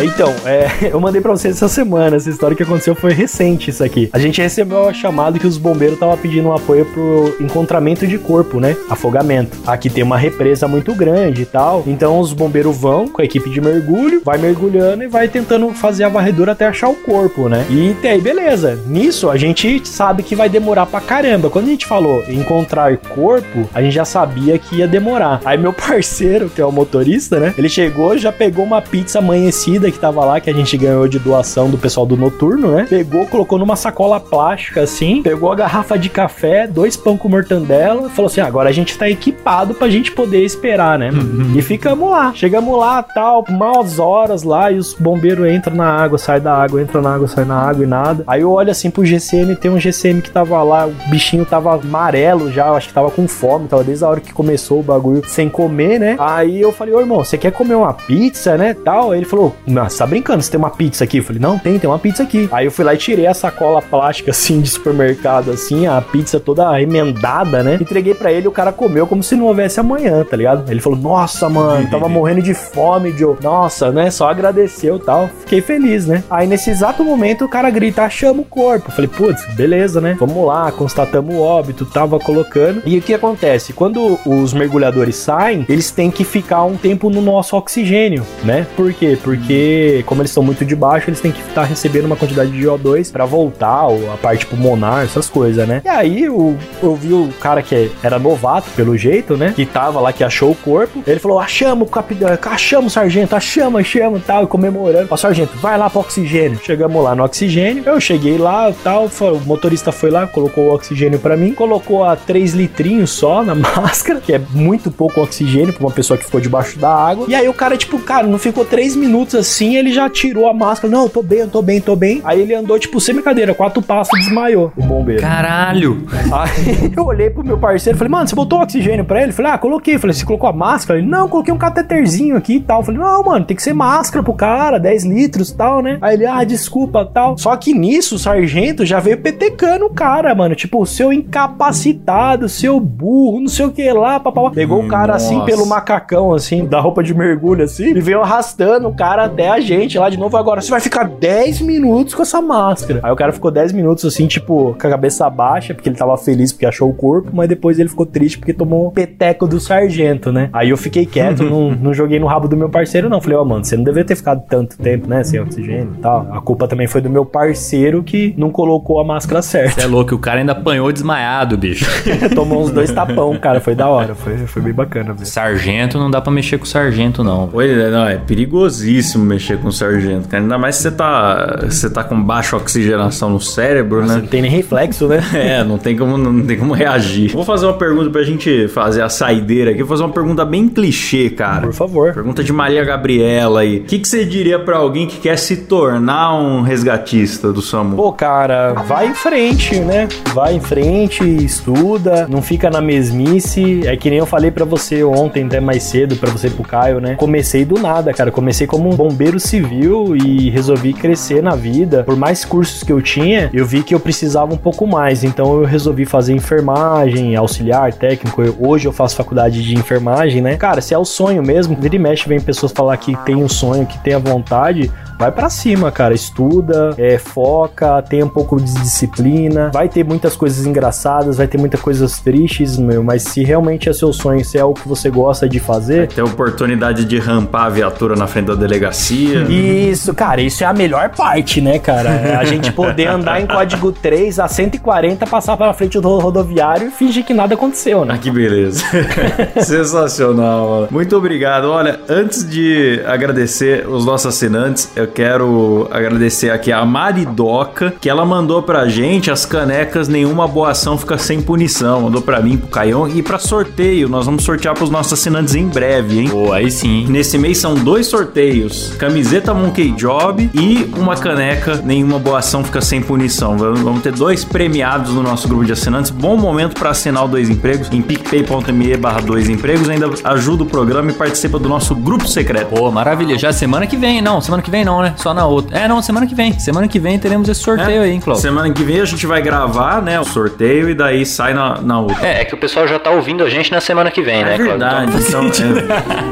Então, é, <laughs> eu mandei pra vocês essa semana. Essa história que aconteceu foi recente, isso aqui. A gente recebeu a chamada que os bombeiros estavam pedindo um apoio pro encontramento de corpo, né? Afogamento. Aqui tem uma represa muito grande e tal. Então os bombeiros vão com a equipe de mergulho, vai mergulhando e vai tentando fazer a varredura até achar o corpo, né? E aí, beleza. Nisso, a gente sabe que vai demorar pra caramba. Quando a gente falou encontrar corpo, a gente já sabia que ia demorar. Aí meu <laughs> parceiro, que é o motorista, né? Ele chegou, já pegou uma pizza amanhecida que tava lá, que a gente ganhou de doação do pessoal do noturno, né? Pegou, colocou numa sacola plástica assim, pegou a garrafa de café, dois pão com mortandela, falou assim: "Ah, agora a gente tá equipado pra gente poder esperar, né? e ficamos lá. Chegamos lá, tal, umas horas lá, e os bombeiros entram na água, sai da água, entra na água, sai na água e nada. Aí eu olho assim pro GCM, tem um GCM que tava lá, o bichinho tava amarelo já, acho que tava com fome, tava desde a hora que começou o bagulho sem comer, né? Aí eu falei, ô irmão, você quer comer uma pizza, né? Tal. Aí ele falou, não, você tá brincando, você tem uma pizza aqui? Eu falei, não, tem, tem uma pizza aqui. Aí eu fui lá e tirei a sacola plástica, <laughs> assim, de supermercado, assim, a pizza toda emendada, né? Entreguei pra ele, o cara comeu como se não houvesse amanhã, tá ligado? Ele falou, nossa, mano, tava morrendo de fome, Joe. Nossa, né? Só agradeceu tal. Fiquei feliz, né? Aí nesse exato momento o cara grita, chama o corpo. Eu falei, putz, beleza, né? Vamos lá, constatamos o óbito, tava colocando. E o que acontece? Quando os mergulhadores saem, eles têm que ficar um tempo no nosso oxigênio, né? Por quê? Porque, como eles estão muito de baixo, eles têm que estar recebendo uma quantidade de O2 pra voltar, ou a parte pulmonar, essas coisas, né? E aí eu, eu vi o cara que era novato, pelo jeito, né? Que tava lá, que achou o corpo. Ele falou: achamos, capitão, achamos, sargento, achamos, achamos, tal, e comemorando. Ó, sargento, vai lá pro oxigênio. Chegamos lá no oxigênio. Eu cheguei lá, tal, o motorista foi lá, colocou o oxigênio pra mim, colocou a 3 litrinhos só na <laughs> máscara, que é muito pouco oxigênio pra uma pessoa que ficou debaixo da água. E aí o cara, tipo, cara, não ficou 3 minutos assim, ele já tirou a máscara. Não, eu tô bem, eu tô bem, tô bem. Aí ele andou, tipo, sem brincadeira, quatro passos desmaiou, o bombeiro. Caralho. Aí eu olhei pro meu parceiro e falei, mano, você botou oxigênio pra ele? Eu falei, ah, coloquei. Eu falei, você colocou a máscara? Ele, não, coloquei um cateterzinho aqui e tal. Eu falei, não, mano, tem que ser máscara pro cara, 10 litros e tal, né? Aí ele, ah, desculpa tal. Só que nisso, o sargento já veio petecando o cara, mano. Tipo, seu incapacitado, seu burro, não sei o que lá, papapá. Pegou o cara assim Nossa. pelo macacão, assim, da roupa de mergulho, assim, e veio arrastando o cara até a gente lá de novo. Agora, você vai ficar 10 minutos com essa máscara. Aí o cara ficou 10 minutos, assim, tipo, com a cabeça baixa, porque ele tava feliz porque achou o corpo, mas depois ele ficou triste porque tomou um peteco do sargento, né? Aí eu fiquei quieto, não, não joguei no rabo do meu parceiro, não. Falei, ó, mano, você não deveria ter ficado tanto tempo, né, sem oxigênio e tal. A culpa também foi do meu parceiro que não colocou a máscara certa. Você é louco, o cara ainda apanhou desmaiado, bicho. <laughs> Tomou uns dois tapão, cara. Foi da hora. Foi, foi bem bacana, velho. Sargento, não dá pra mexer com sargento, não. Pois é, não, é perigosíssimo mexer com o sargento, cara. Ainda mais se você tá, você tá com baixa oxigenação no cérebro, Você né? não tem nem reflexo, né? <laughs> É, não tem como, não tem como reagir. Vou fazer uma pergunta pra gente fazer a saideira aqui. Vou fazer uma pergunta bem clichê, cara. Por favor. Pergunta de Maria Gabriela aí. O que, que você diria pra alguém que quer se tornar um resgatista do SAMU? Pô, cara, vai em frente, né? Vai em frente, estuda, não fica na mesmice. É que nem eu falei pra você ontem, até mais cedo, pra você e pro Caio, né? Comecei do nada, cara. Comecei como um bombeiro civil e resolvi crescer na vida. Por mais cursos que eu tinha, eu vi que eu precisava um pouco mais. Então eu resolvi fazer enfermagem, auxiliar, técnico. Eu- hoje eu faço faculdade de enfermagem, né? Cara, se é o sonho mesmo, vira e mexe, vem pessoas falar que tem um sonho, que tem a vontade. Vai pra cima, cara. Estuda, é, foca, tem um pouco de disciplina. Vai ter muitas coisas engraçadas, vai ter muitas coisas tristes, meu. Mas se realmente é seu sonho, se é o que você gosta de fazer. Ter a oportunidade de rampar a viatura na frente da delegacia. <laughs> Isso, cara, isso é a melhor parte, né, cara? É a gente poder andar em código 3 a 140, passar pela frente do rodoviário e fingir que nada aconteceu, né? Ah, que beleza. <laughs> Sensacional, mano. Muito obrigado. Olha, antes de agradecer os nossos assinantes, eu quero agradecer aqui a Maridoca, que ela mandou pra gente as canecas Nenhuma Boa Ação Fica Sem Punição. Mandou pra mim, pro Caião e pra sorteio. Nós vamos sortear pros nossos assinantes em breve, hein? Pô, aí sim. Nesse mês são dois sorteios: camiseta Monkey Job e uma caneca Nenhuma Boa Ação Fica Sem Punição. Vamos ter dois premiados no nosso grupo de assinantes. Bom momento para assinar o Dois Empregos em picpay.me barra dois empregos. Ainda ajuda o programa e participa do nosso grupo secreto. Pô, maravilha. Já semana que vem, não, semana que vem não, né? Só na outra. É, não, semana que vem. Semana que vem teremos esse sorteio aí, hein, Cláudio? Semana que vem a gente vai gravar, né, o sorteio e daí sai na, na outra. É, é que o pessoal já tá ouvindo a gente na semana que vem, né, É Cláudio? verdade. Então,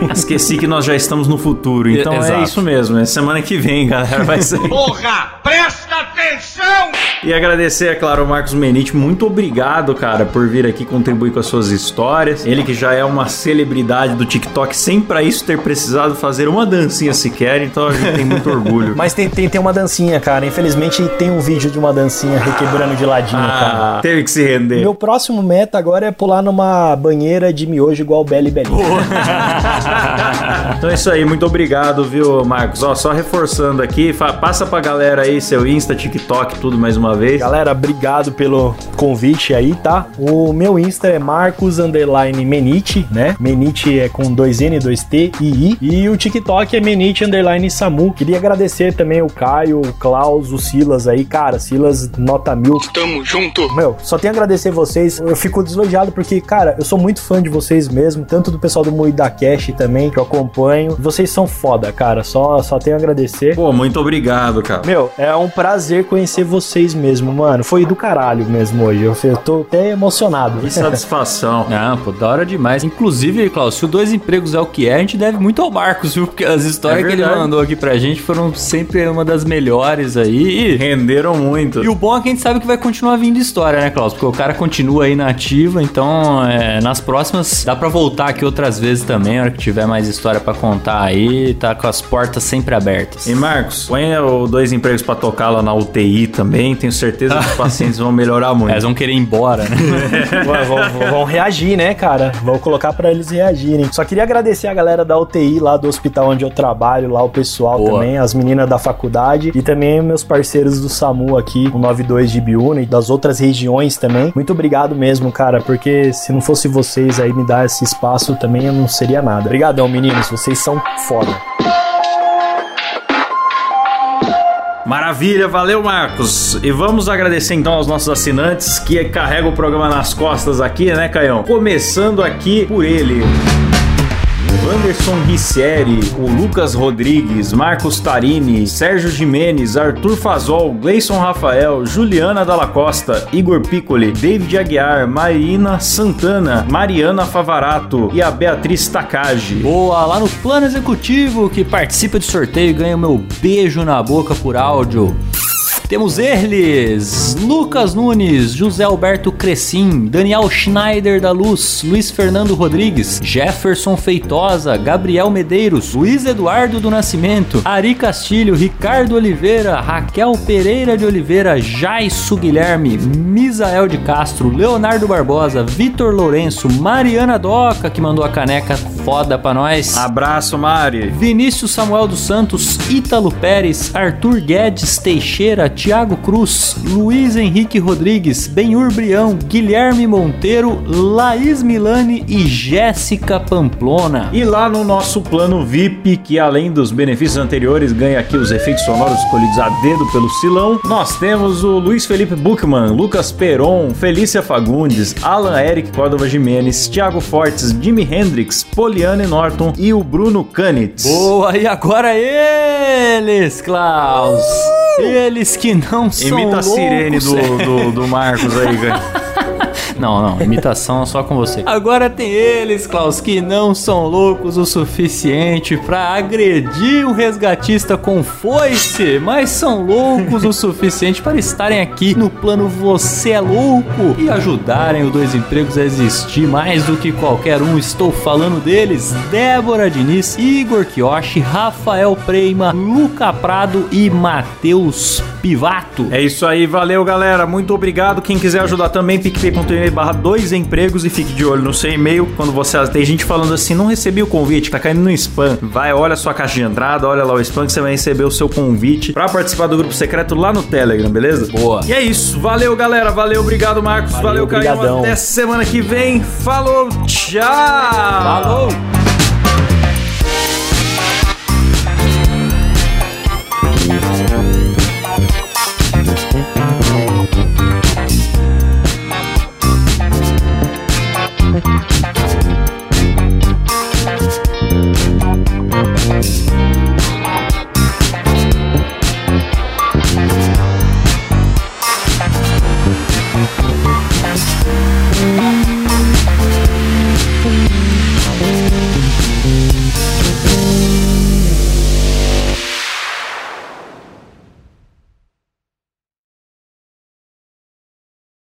é, <laughs> esqueci que nós já estamos no futuro. Então é Exato. isso mesmo. É semana que vem, galera. Vai ser. <laughs> Porra, presta atenção! E agradecer, é claro, ao Marcos Menite. Muito obrigado, cara, por vir aqui contribuir com as suas histórias. Ele que já é uma celebridade do TikTok, sem pra isso ter precisado fazer uma dancinha sequer, então a gente tem muito orgulho. Mas tem, tem, tem uma dancinha, cara. Infelizmente tem um vídeo de uma dancinha requebrando de ladinho, cara. Ah, teve que se render. Meu próximo meta agora é pular numa banheira de miojo igual o Belly Belly. <laughs> Então é isso aí, muito obrigado, viu, Marcos? Ó, só reforçando aqui, passa pra galera aí seu Insta, TikTok, tudo mais uma vez. Galera, obrigado pelo convite aí, tá? O meu Insta é Marcos Underline Menite, né? Menite é com dois N, dois T e I. E o TikTok é Menite Underline Samu. Queria agradecer também o Caio, o Klaus, o Silas aí. Cara, Silas, nota mil. Tamo junto. Meu, só tenho a agradecer vocês. Eu fico deslojado porque, cara, eu sou muito fã de vocês mesmo, tanto do pessoal do Moída Cash também, que eu acompanho. Vocês são foda, cara. Só, só tenho a agradecer. Pô, muito obrigado, cara. Meu, é um prazer conhecer vocês mesmo, mano. Foi do caralho mesmo hoje. Eu, eu tô até emocionado. Que satisfação. <laughs> Ah, pô, da hora demais. Inclusive, Klaus, se o Dois Empregos é o que é, a gente deve muito ao Marcos, viu? Porque as histórias É que ele mandou aqui pra gente foram sempre uma das melhores aí. E, Renderam muito. e o bom é que a gente sabe que vai continuar vindo história, né, Klaus? Porque o cara continua aí na ativa, então é, nas próximas dá pra voltar aqui outras vezes também, a hora que tiver mais história pra contar aí, tá com as portas sempre abertas. E Marcos, põe o dois empregos pra tocar lá na UTI também. Tenho certeza que os <laughs> pacientes vão melhorar muito. Eles vão querer ir embora, né? <laughs> Ué, vão, vão- vão reagir, né, cara? Vou colocar pra eles reagirem. Só queria agradecer a galera da UTI lá do hospital onde eu trabalho, lá o pessoal Boa. também, as meninas da faculdade e também meus parceiros do SAMU aqui, o 92 de Biúna e das outras regiões também. Muito obrigado mesmo, cara, porque se não fosse vocês aí me dar esse espaço também eu não seria nada. Obrigadão, meninos, vocês são foda. Maravilha, valeu Marcos. E vamos agradecer então aos nossos assinantes que carregam o programa nas costas aqui, né, Caião? Começando aqui por ele. Anderson Ricieri, o Lucas Rodrigues, Marcos Tarini, Sérgio Jimenez, Arthur Fazol, Gleison Rafael, Juliana Dalla Costa, Igor Piccoli, David Aguiar, Marina Santana, Mariana Favarato e a Beatriz Takagi. Boa, lá no plano executivo que participa de sorteio e ganha o meu beijo na boca por áudio. Temos eles: Lucas Nunes, José Alberto Crescim, Daniel Schneider da Luz, Luiz Fernando Rodrigues, Jefferson Feitosa, Gabriel Medeiros, Luiz Eduardo do Nascimento, Ari Castilho, Ricardo Oliveira, Raquel Pereira de Oliveira, Jaisso Guilherme, Misael de Castro, Leonardo Barbosa, Vitor Lourenço, Mariana Doca, que mandou a caneca foda pra nós. Abraço, Mari. Vinícius Samuel dos Santos, Ítalo Pérez, Arthur Guedes Teixeira, Tiago Cruz, Luiz Henrique Rodrigues, Benhur Brião, Guilherme Monteiro, Laís Milani e Jéssica Pamplona. E lá no nosso plano VIP, que além dos benefícios anteriores, ganha aqui os efeitos sonoros escolhidos a dedo pelo Silão, nós temos o Luiz Felipe Buchmann, Lucas Peron, Felícia Fagundes, Alan Eric Córdova Jimenez, Thiago Fortes, Jimi Hendrix, Poliane Norton e o Bruno Canitz. Boa, e agora eles, Klaus! Eles que não são Imita a sirene do, do, do Marcos aí, cara. <laughs> Não, não, imitação só com você. Agora tem eles, Klaus, que não são loucos o suficiente pra agredir um resgatista com foice, mas são loucos o suficiente para estarem aqui no plano Você é Louco e ajudarem o Dois Empregos a existir mais do que qualquer um. Estou falando deles: Débora Diniz, Igor Kioshi, Rafael Preima, Luca Prado e Matheus Pivato. É isso aí, valeu galera, muito obrigado. Quem quiser ajudar também, picpay.me barra dois empregos e fique de olho no seu e-mail. Quando você tem gente falando assim, não recebi o convite, tá caindo no spam. Vai, olha a sua caixa de entrada, olha lá o spam que você vai receber o seu convite pra participar do grupo secreto lá no Telegram, beleza? Boa. E é isso, valeu galera, valeu, obrigado Marcos, valeu, Valeu, Caio. Até semana que vem, falou, tchau! Falou!